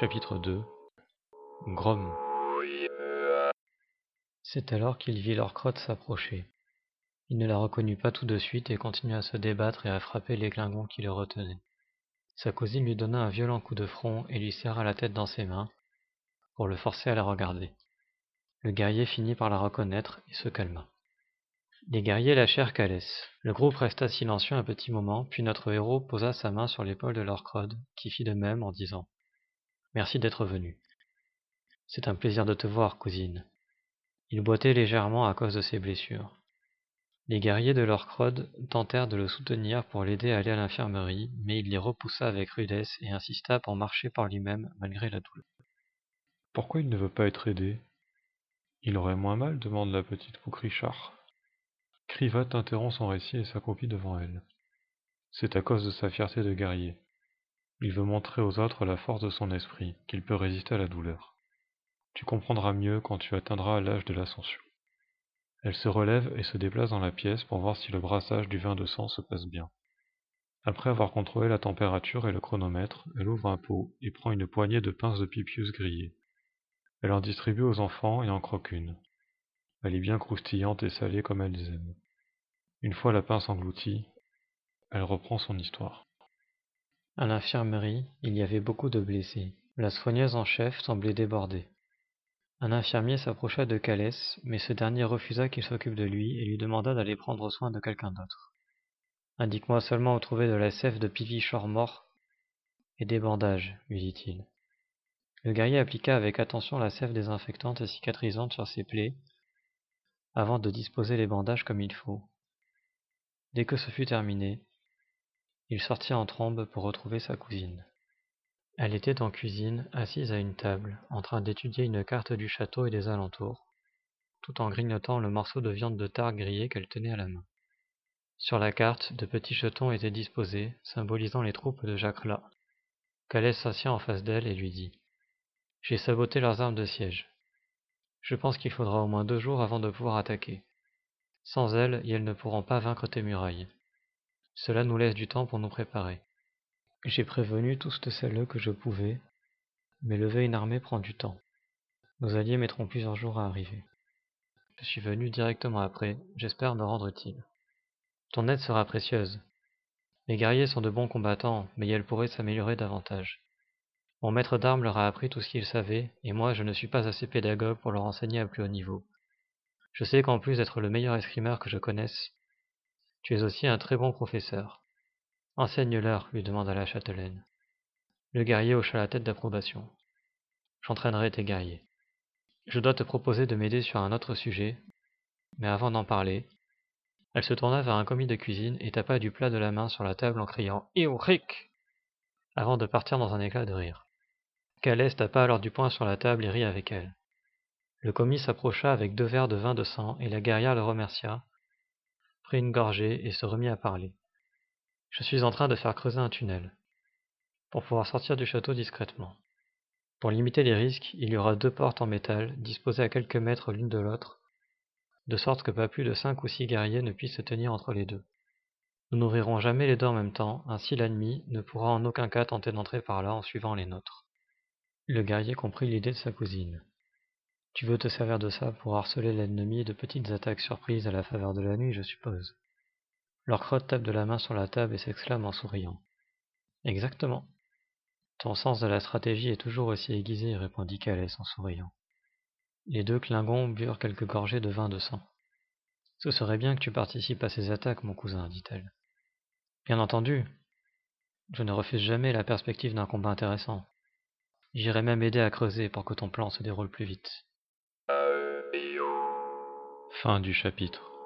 Chapitre 2 Grom C'est alors qu'il vit crotte s'approcher. Il ne la reconnut pas tout de suite et continua à se débattre et à frapper les clingons qui le retenaient. Sa cousine lui donna un violent coup de front et lui serra la tête dans ses mains pour le forcer à la regarder. Le guerrier finit par la reconnaître et se calma. Les guerriers lâchèrent Calès. Le groupe resta silencieux un petit moment, puis notre héros posa sa main sur l'épaule de Lorcrod, qui fit de même en disant Merci d'être venu. C'est un plaisir de te voir, cousine. Il boitait légèrement à cause de ses blessures. Les guerriers de Lorcrod tentèrent de le soutenir pour l'aider à aller à l'infirmerie, mais il les repoussa avec rudesse et insista pour marcher par lui-même malgré la douleur. Pourquoi il ne veut pas être aidé? Il aurait moins mal demande la petite Pouk Krivat interrompt son récit et s'accroupit devant elle. C'est à cause de sa fierté de guerrier. Il veut montrer aux autres la force de son esprit, qu'il peut résister à la douleur. Tu comprendras mieux quand tu atteindras l'âge de l'ascension. Elle se relève et se déplace dans la pièce pour voir si le brassage du vin de sang se passe bien. Après avoir contrôlé la température et le chronomètre, elle ouvre un pot et prend une poignée de pinces de pipius grillées. Elle en distribue aux enfants et en croque une. Elle est bien croustillante et salée comme aiment. Une fois la pince engloutie, elle reprend son histoire. À l'infirmerie, il y avait beaucoup de blessés. La soigneuse en chef semblait débordée. Un infirmier s'approcha de Calès, mais ce dernier refusa qu'il s'occupe de lui et lui demanda d'aller prendre soin de quelqu'un d'autre. Indique-moi seulement où trouver de la sève de pivichor mort et des bandages, lui dit-il. Le guerrier appliqua avec attention la sève désinfectante et cicatrisante sur ses plaies, avant de disposer les bandages comme il faut. Dès que ce fut terminé, il sortit en trombe pour retrouver sa cousine. Elle était en cuisine, assise à une table, en train d'étudier une carte du château et des alentours, tout en grignotant le morceau de viande de tare grillée qu'elle tenait à la main. Sur la carte, de petits jetons étaient disposés, symbolisant les troupes de Jacquelat. Calais s'assit en face d'elle et lui dit J'ai saboté leurs armes de siège. Je pense qu'il faudra au moins deux jours avant de pouvoir attaquer. Sans elles, ils ne pourront pas vaincre tes murailles. Cela nous laisse du temps pour nous préparer. J'ai prévenu tous de celles que je pouvais, mais lever une armée prend du temps. Nos alliés mettront plusieurs jours à arriver. Je suis venu directement après, j'espère me rendre utile. Ton aide sera précieuse. Les guerriers sont de bons combattants, mais elle pourrait s'améliorer davantage. Mon maître d'armes leur a appris tout ce qu'ils savaient, et moi je ne suis pas assez pédagogue pour leur enseigner à plus haut niveau. Je sais qu'en plus d'être le meilleur escrimeur que je connaisse, tu es aussi un très bon professeur. Enseigne-leur, lui demanda la châtelaine. Le guerrier hocha la tête d'approbation. J'entraînerai tes guerriers. Je dois te proposer de m'aider sur un autre sujet, mais avant d'en parler, elle se tourna vers un commis de cuisine et tapa du plat de la main sur la table en criant Euric avant de partir dans un éclat de rire. Calès tapa? alors du poing sur la table et rit avec elle. Le commis s'approcha avec deux verres de vin de sang et la guerrière le remercia, prit une gorgée et se remit à parler. Je suis en train de faire creuser un tunnel, pour pouvoir sortir du château discrètement. Pour limiter les risques, il y aura deux portes en métal, disposées à quelques mètres l'une de l'autre, de sorte que pas plus de cinq ou six guerriers ne puissent se tenir entre les deux. Nous n'ouvrirons jamais les deux en même temps, ainsi l'ennemi ne pourra en aucun cas tenter d'entrer par là en suivant les nôtres. Le guerrier comprit l'idée de sa cousine. Tu veux te servir de ça pour harceler l'ennemi de petites attaques surprises à la faveur de la nuit, je suppose. Crotte tape de la main sur la table et s'exclame en souriant. Exactement. Ton sens de la stratégie est toujours aussi aiguisé, répondit Calès en souriant. Les deux Klingons burent quelques gorgées de vin de sang. Ce serait bien que tu participes à ces attaques, mon cousin, dit-elle. Bien entendu. Je ne refuse jamais la perspective d'un combat intéressant. J'irai même aider à creuser pour que ton plan se déroule plus vite. Fin du chapitre.